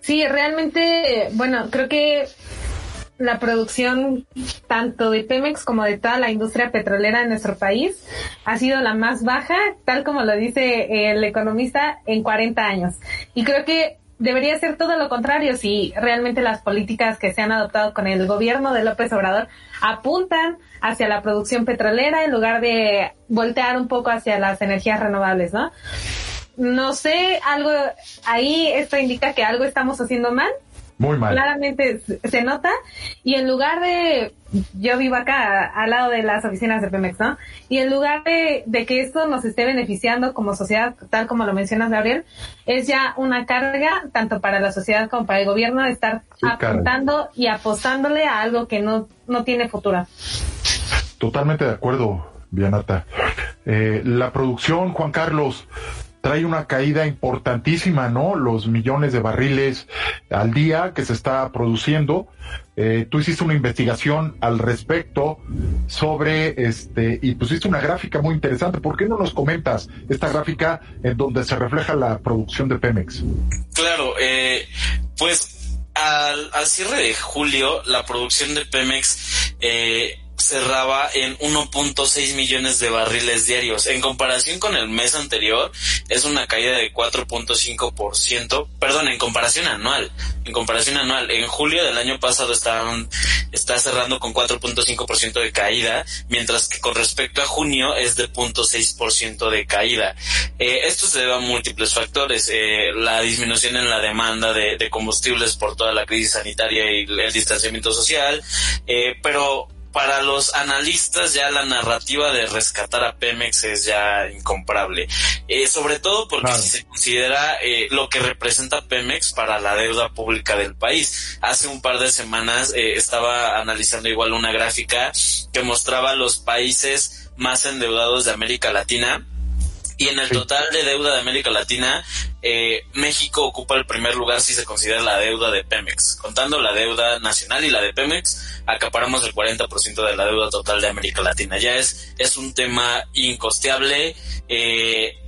Sí, realmente, bueno, creo que la producción tanto de Pemex como de toda la industria petrolera en nuestro país ha sido la más baja, tal como lo dice el economista, en 40 años. Y creo que debería ser todo lo contrario si realmente las políticas que se han adoptado con el gobierno de López Obrador apuntan hacia la producción petrolera en lugar de voltear un poco hacia las energías renovables, ¿no? No sé, algo ahí esto indica que algo estamos haciendo mal muy mal. Claramente se nota. Y en lugar de, yo vivo acá, al lado de las oficinas de Pemex, ¿no? Y en lugar de, de que esto nos esté beneficiando como sociedad, tal como lo mencionas, Gabriel, es ya una carga, tanto para la sociedad como para el gobierno, de estar apuntando y apostándole a algo que no, no tiene futuro. Totalmente de acuerdo, Vianata. Eh, la producción, Juan Carlos, trae una caída importantísima, ¿no? Los millones de barriles al día que se está produciendo. Eh, tú hiciste una investigación al respecto sobre este y pusiste una gráfica muy interesante. ¿Por qué no nos comentas esta gráfica en donde se refleja la producción de Pemex? Claro, eh, pues al, al, cierre de julio la producción de Pemex eh, cerraba en 1.6 millones de barriles diarios. En comparación con el mes anterior, es una caída de 4.5%, perdón, en comparación anual, en comparación anual. En julio del año pasado estaban, está cerrando con 4.5% de caída, mientras que con respecto a junio es de 0.6% de caída. Eh, esto se debe a múltiples factores, eh, la disminución en la demanda de, combustibles por toda la crisis sanitaria y el distanciamiento social, eh, pero para los analistas ya la narrativa de rescatar a Pemex es ya incomparable. Eh, sobre todo porque si se considera eh, lo que representa Pemex para la deuda pública del país. Hace un par de semanas eh, estaba analizando igual una gráfica que mostraba los países más endeudados de América Latina y en el total de deuda de América Latina, eh, México ocupa el primer lugar si se considera la deuda de Pemex. Contando la deuda nacional y la de Pemex, acaparamos el 40% de la deuda total de América Latina. Ya es, es un tema incosteable. Eh,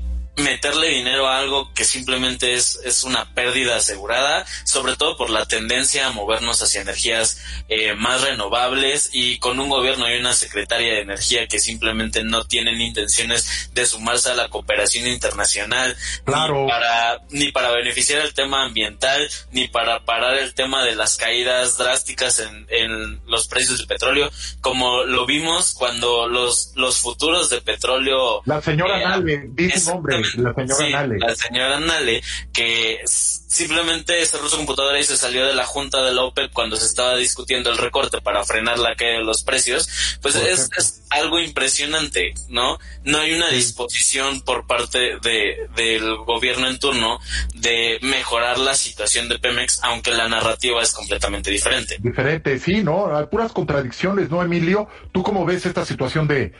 meterle dinero a algo que simplemente es, es una pérdida asegurada, sobre todo por la tendencia a movernos hacia energías eh, más renovables y con un gobierno y una secretaria de energía que simplemente no tienen intenciones de sumarse a la cooperación internacional claro. ni para ni para beneficiar el tema ambiental ni para parar el tema de las caídas drásticas en, en los precios del petróleo como lo vimos cuando los los futuros de petróleo la señora eh, dice nombre la señora sí, Nale. La señora Nale, que simplemente cerró su computadora y se salió de la junta de la OPEP cuando se estaba discutiendo el recorte para frenar la caída de los precios, pues es, es, algo impresionante, ¿no? No hay una disposición por parte de, del gobierno en turno de mejorar la situación de Pemex, aunque la narrativa es completamente diferente. Diferente, sí, ¿no? Hay puras contradicciones, ¿no, Emilio? ¿Tú cómo ves esta situación de,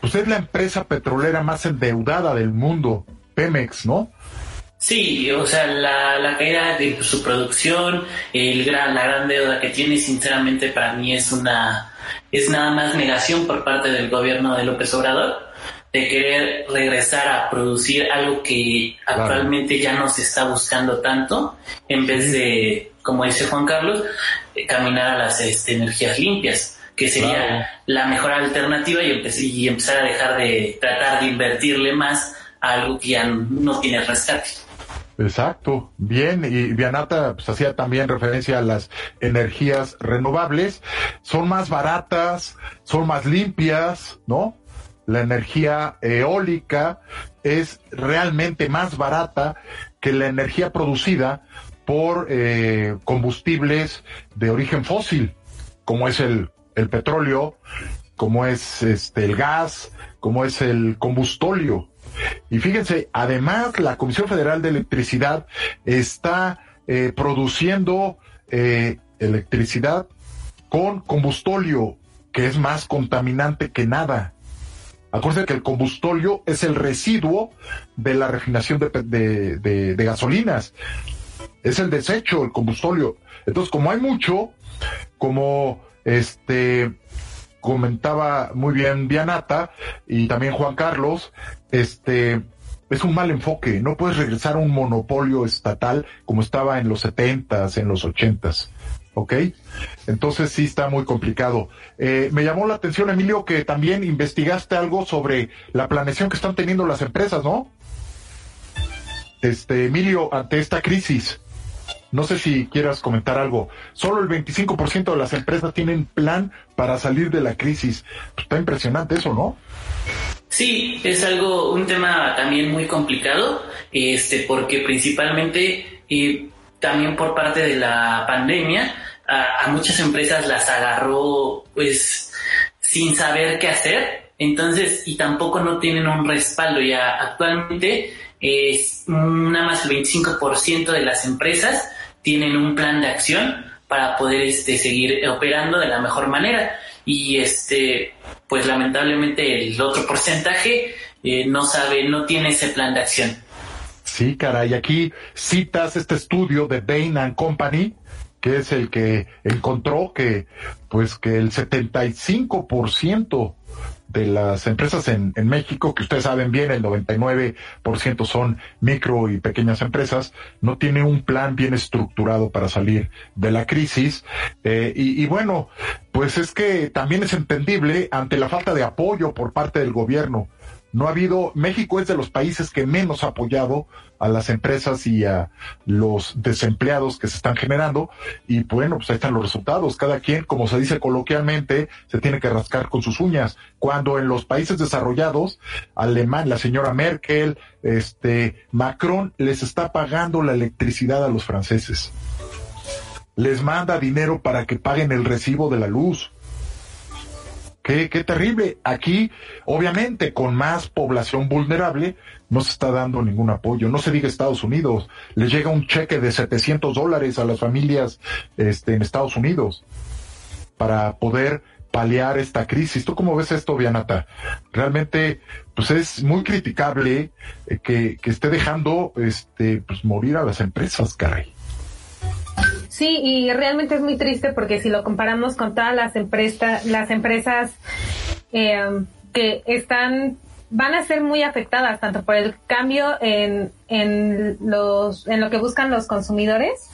pues es la empresa petrolera más endeudada del mundo, Pemex, ¿no? Sí, o sea, la, la caída de su producción, el gran, la gran deuda que tiene, sinceramente para mí es una, es nada más negación por parte del gobierno de López Obrador de querer regresar a producir algo que claro. actualmente ya no se está buscando tanto, en vez de, como dice Juan Carlos, caminar a las este, energías limpias, que sería claro. la mejor alternativa y, empe y empezar a dejar de tratar de invertirle más algo que ya no tiene rescate. Exacto, bien, y Vianata pues, hacía también referencia a las energías renovables, son más baratas, son más limpias, ¿no? La energía eólica es realmente más barata que la energía producida por eh, combustibles de origen fósil, como es el, el petróleo, como es este el gas, como es el combustóleo. Y fíjense, además la Comisión Federal de Electricidad está eh, produciendo eh, electricidad con combustóleo, que es más contaminante que nada. Acuérdense que el combustóleo es el residuo de la refinación de, de, de, gasolinas. Es el desecho, el combustóleo. Entonces, como hay mucho, como este comentaba muy bien Vianata y también Juan Carlos, este es un mal enfoque. No puedes regresar a un monopolio estatal como estaba en los setentas, en los ochentas. ¿ok? Entonces sí está muy complicado. Eh, me llamó la atención, Emilio, que también investigaste algo sobre la planeación que están teniendo las empresas, ¿no? Este, Emilio, ante esta crisis, no sé si quieras comentar algo. Solo el 25% de las empresas tienen plan para salir de la crisis. Pues está impresionante eso, ¿no? Sí, es algo, un tema también muy complicado, este, porque principalmente y también por parte de la pandemia, a, muchas empresas las agarró pues sin saber qué hacer, entonces, y tampoco no tienen un respaldo. Ya actualmente es nada más el 25% de las empresas tienen un plan de acción para poder este, seguir operando de la mejor manera. Y este, pues lamentablemente el otro porcentaje eh, no sabe, no tiene ese plan de acción. Sí, caray, aquí citas este estudio de Bain and Company, que es el que encontró que, pues, que el 75% de las empresas en, en, México, que ustedes saben bien, el 99% son micro y pequeñas empresas, no tiene un plan bien estructurado para salir de la crisis. Eh, y, y bueno, pues es que también es entendible ante la falta de apoyo por parte del gobierno no ha habido, México es de los países que menos ha apoyado a las empresas y a los desempleados que se están generando. Y bueno, pues ahí están los resultados. Cada quien, como se dice coloquialmente, se tiene que rascar con sus uñas. Cuando en los países desarrollados, Alemán, la señora Merkel, este, Macron les está pagando la electricidad a los franceses. Les manda dinero para que paguen el recibo de la luz Qué, terrible. Aquí, obviamente, con más población vulnerable, no se está dando ningún apoyo. No se diga Estados Unidos. Les llega un cheque de 700 dólares a las familias este, en Estados Unidos para poder paliar esta crisis. ¿Tú cómo ves esto, Vianata? Realmente, pues es muy criticable eh, que, que esté dejando, este, pues morir a las empresas, caray. Sí, y realmente es muy triste porque si lo comparamos con todas las empresas, las empresas eh, que están van a ser muy afectadas tanto por el cambio en, en los en lo que buscan los consumidores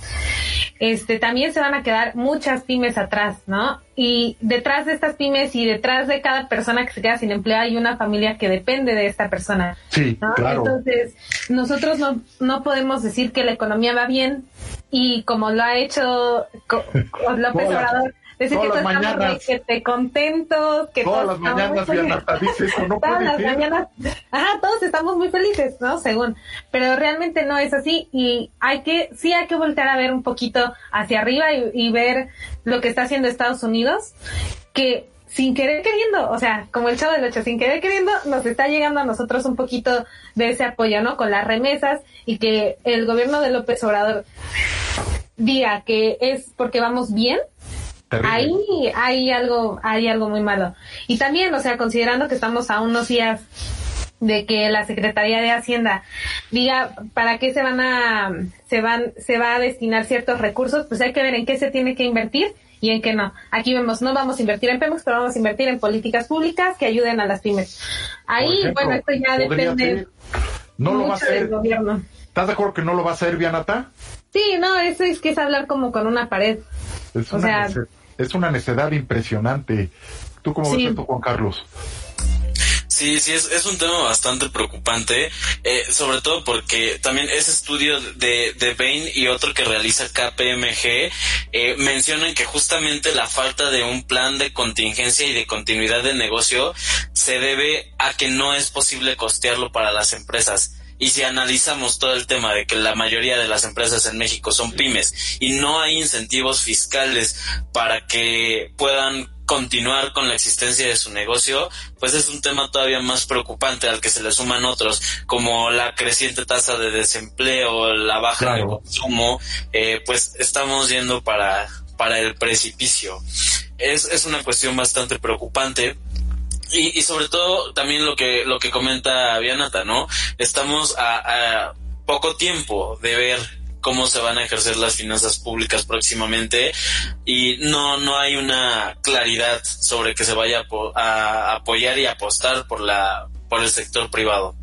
este también se van a quedar muchas pymes atrás no y detrás de estas pymes y detrás de cada persona que se queda sin empleo hay una familia que depende de esta persona sí claro. Entonces nosotros no no podemos decir que la economía va bien y como lo ha hecho López Obrador Decir que todas estamos que te contentos, que todas las mañanas dice eso, no todas las mañanas, ajá, todos estamos muy felices, ¿no? Según, pero realmente no es así y hay que, sí hay que voltear a ver un poquito hacia arriba y, y ver lo que está haciendo Estados Unidos, que sin querer queriendo, o sea, como el chavo del ocho, sin querer queriendo, nos está llegando a nosotros un poquito de ese apoyo, ¿no? Con las remesas y que el gobierno de López Obrador diga que es porque vamos bien, Ahí hay algo, hay algo muy malo. Y también, o sea, considerando que estamos a unos días de que la Secretaría de Hacienda diga para qué se van a, se van, se va a destinar ciertos recursos, pues hay que ver en qué se tiene que invertir y en qué no. Aquí vemos, no vamos a invertir en Pemex, pero vamos a invertir en políticas públicas que ayuden a las pymes. Ahí, bueno, esto ya depende no lo va a hacer. del gobierno. ¿Estás de acuerdo que no lo va a hacer, Vianata? Sí, no, eso es que es hablar como con una pared. O sea, es una necedad impresionante. ¿Tú cómo ves esto, Juan Carlos? Sí, sí, es, es un tema bastante preocupante, eh, sobre todo porque también ese estudio de, de Bain y otro que realiza KPMG eh, mencionan que justamente la falta de un plan de contingencia y de continuidad de negocio se debe a que no es posible costearlo para las empresas. Y si analizamos todo el tema de que la mayoría de las empresas en México son pymes y no hay incentivos fiscales para que puedan continuar con la existencia de su negocio, pues es un tema todavía más preocupante al que se le suman otros, como la creciente tasa de desempleo, la baja de consumo, eh, pues estamos yendo para, para el precipicio. Es, es una cuestión bastante preocupante y, y, sobre todo también lo que lo que comenta Vianata, ¿no? Estamos a, a, poco tiempo de ver cómo se van a ejercer las finanzas públicas próximamente y no no hay una claridad sobre que se vaya a, apoyar y apostar por la por el sector privado.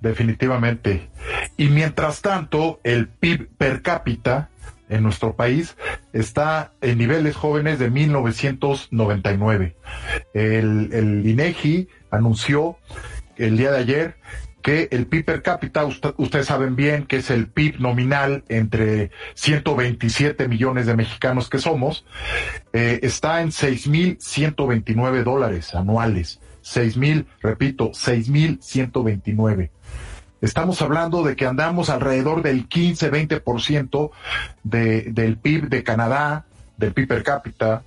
Definitivamente. Y mientras tanto, el PIB per cápita en nuestro país está en niveles jóvenes de 1999. El, el INEGI anunció el día de ayer que el PIB per cápita, ustedes saben bien que es el PIB nominal entre 127 millones de mexicanos que somos, eh, está en 6.129 dólares anuales. 6.000, repito, 6.129. Estamos hablando de que andamos alrededor del 15-20% de, del PIB de Canadá, del PIB per cápita,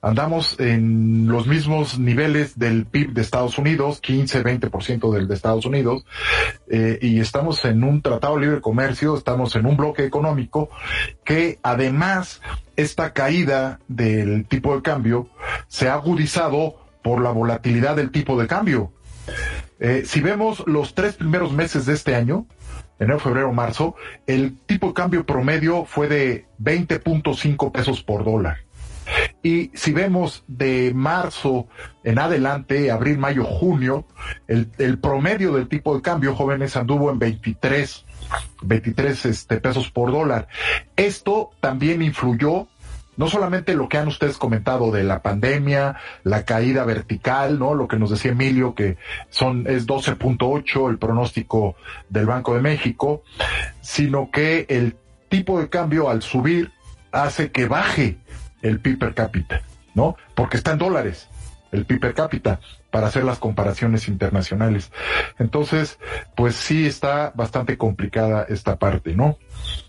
andamos en los mismos niveles del PIB de Estados Unidos, 15-20% del de Estados Unidos, eh, y estamos en un tratado de libre comercio, estamos en un bloque económico que además esta caída del tipo de cambio se ha agudizado por la volatilidad del tipo de cambio. Eh, si vemos los tres primeros meses de este año, enero, febrero, marzo, el tipo de cambio promedio fue de 20.5 pesos por dólar. Y si vemos de marzo en adelante, abril, mayo, junio, el, el promedio del tipo de cambio, jóvenes, anduvo en 23, 23 este, pesos por dólar. Esto también influyó no solamente lo que han ustedes comentado de la pandemia, la caída vertical, ¿no? Lo que nos decía Emilio, que son, es 12.8 el pronóstico del Banco de México, sino que el tipo de cambio al subir hace que baje el PIB per cápita, ¿no? Porque está en dólares el PIB per cápita para hacer las comparaciones internacionales. Entonces, pues sí está bastante complicada esta parte, ¿no?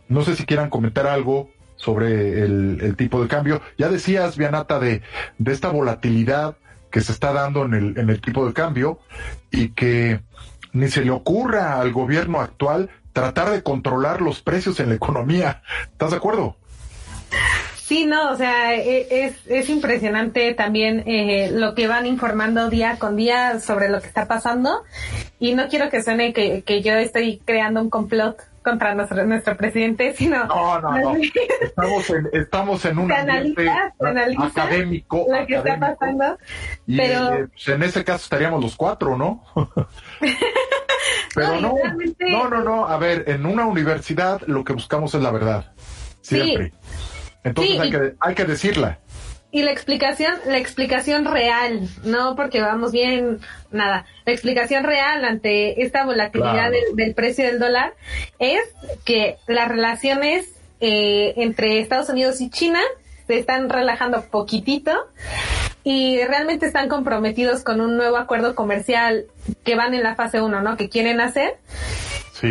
No sé si quieran comentar algo sobre el, tipo de cambio. Ya decías, Vianata, de, de esta volatilidad que se está dando en el, en el tipo de cambio y que ni se le ocurra al gobierno actual tratar de controlar los precios en la economía. ¿Estás de acuerdo? Sí, no, o sea, e, es, es impresionante también eh, lo que van informando día con día sobre lo que está pasando y no quiero que suene que, que yo estoy creando un complot contra nuestro, nuestro presidente, sino... No, no, no. Estamos en, estamos en un ambiente académico. Lo que está pasando. Y pero... Eh, pues en ese caso estaríamos los cuatro, ¿no? pero no, no, no, no. A ver, en una universidad lo que buscamos es la verdad. Siempre. Entonces hay, que, hay que decirla. Y la explicación, la explicación real, no porque vamos bien, nada. La explicación real ante esta volatilidad del, precio del dólar es que las relaciones eh, entre Estados Unidos y China se están relajando poquitito y realmente están comprometidos con un nuevo acuerdo comercial que van en la fase 1, ¿no? Que quieren hacer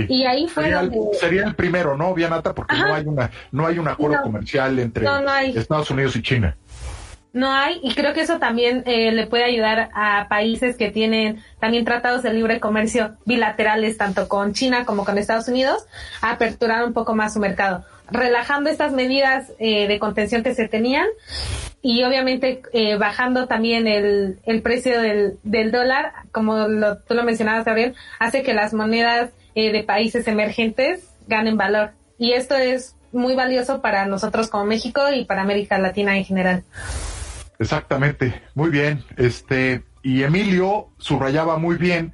y ahí fue sería, donde... el, sería el primero, ¿no, Vianata? Porque no hay una no hay un acuerdo comercial entre Estados Unidos y China. No hay, y creo que eso también eh, le puede ayudar a países que tienen también tratados de libre comercio bilaterales, tanto con China como con Estados Unidos, a aperturar un poco más su mercado, relajando estas medidas eh, de contención que se tenían y obviamente eh, bajando también el, el precio del, del dólar, como lo, tú lo mencionabas, Gabriel, hace que las monedas eh, de países emergentes ganen valor. Y esto es muy valioso para nosotros como México y para América Latina en general. Exactamente, muy bien. Este y Emilio subrayaba muy bien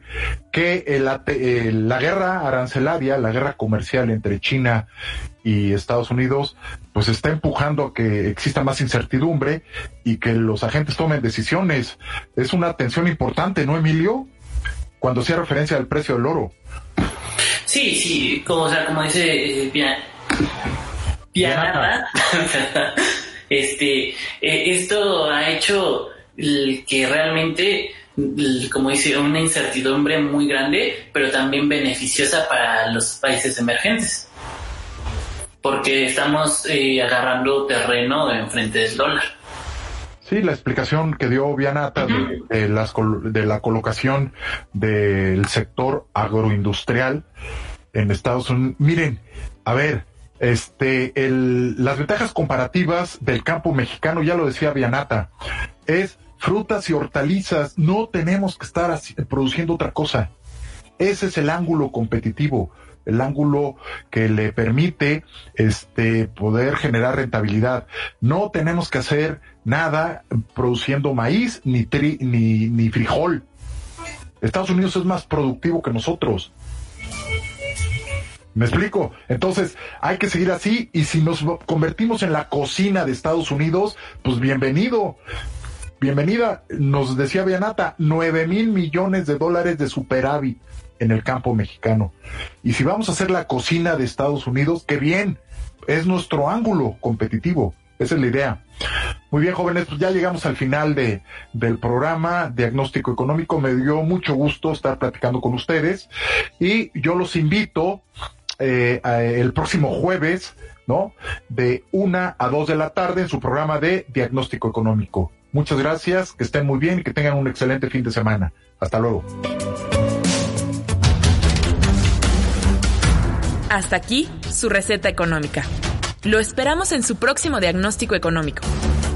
que la guerra arancelaria, la guerra comercial entre China y Estados Unidos, pues está empujando a que exista más incertidumbre y que los agentes tomen decisiones. Es una tensión importante, ¿no, Emilio? Cuando hacía referencia al precio del oro. Sí, sí, como, o sea, como dice eh, este, eh, esto ha hecho que realmente, como dice, una incertidumbre muy grande, pero también beneficiosa para los países emergentes. Porque estamos eh, agarrando terreno en frente del dólar. Sí, la explicación que dio Vianata de, las, de la colocación del sector agroindustrial en Estados Unidos. Miren, a ver, este, el, las ventajas comparativas del campo mexicano, ya lo decía Vianata, es frutas y hortalizas. No tenemos que estar produciendo otra cosa. Ese es el ángulo competitivo el ángulo que le permite este poder generar rentabilidad. No tenemos que hacer nada produciendo maíz ni tri, ni, ni frijol. Estados Unidos es más productivo que nosotros. ¿Me explico? Entonces, hay que seguir así y si nos convertimos en la cocina de Estados Unidos, pues bienvenido. Bienvenida, nos decía Bianata, nueve mil millones de dólares de superávit en el campo mexicano. Y si vamos a hacer la cocina de Estados Unidos, qué bien, es nuestro ángulo competitivo. Esa es la idea. Muy bien, jóvenes, pues ya llegamos al final de, del programa Diagnóstico Económico. Me dio mucho gusto estar platicando con ustedes y yo los invito eh, el próximo jueves, ¿no? De una a dos de la tarde en su programa de Diagnóstico Económico. Muchas gracias, que estén muy bien y que tengan un excelente fin de semana. Hasta luego. Hasta aquí su receta económica. Lo esperamos en su próximo diagnóstico económico.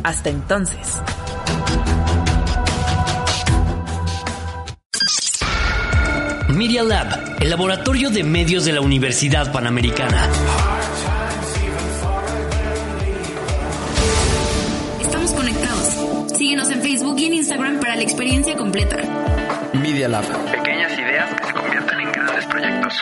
Hasta entonces. Media Lab, el laboratorio de medios de la Universidad Panamericana. Estamos conectados. Síguenos en Facebook y en Instagram para la experiencia completa. Media Lab. Pequeñas ideas que se convierten en grandes proyectos.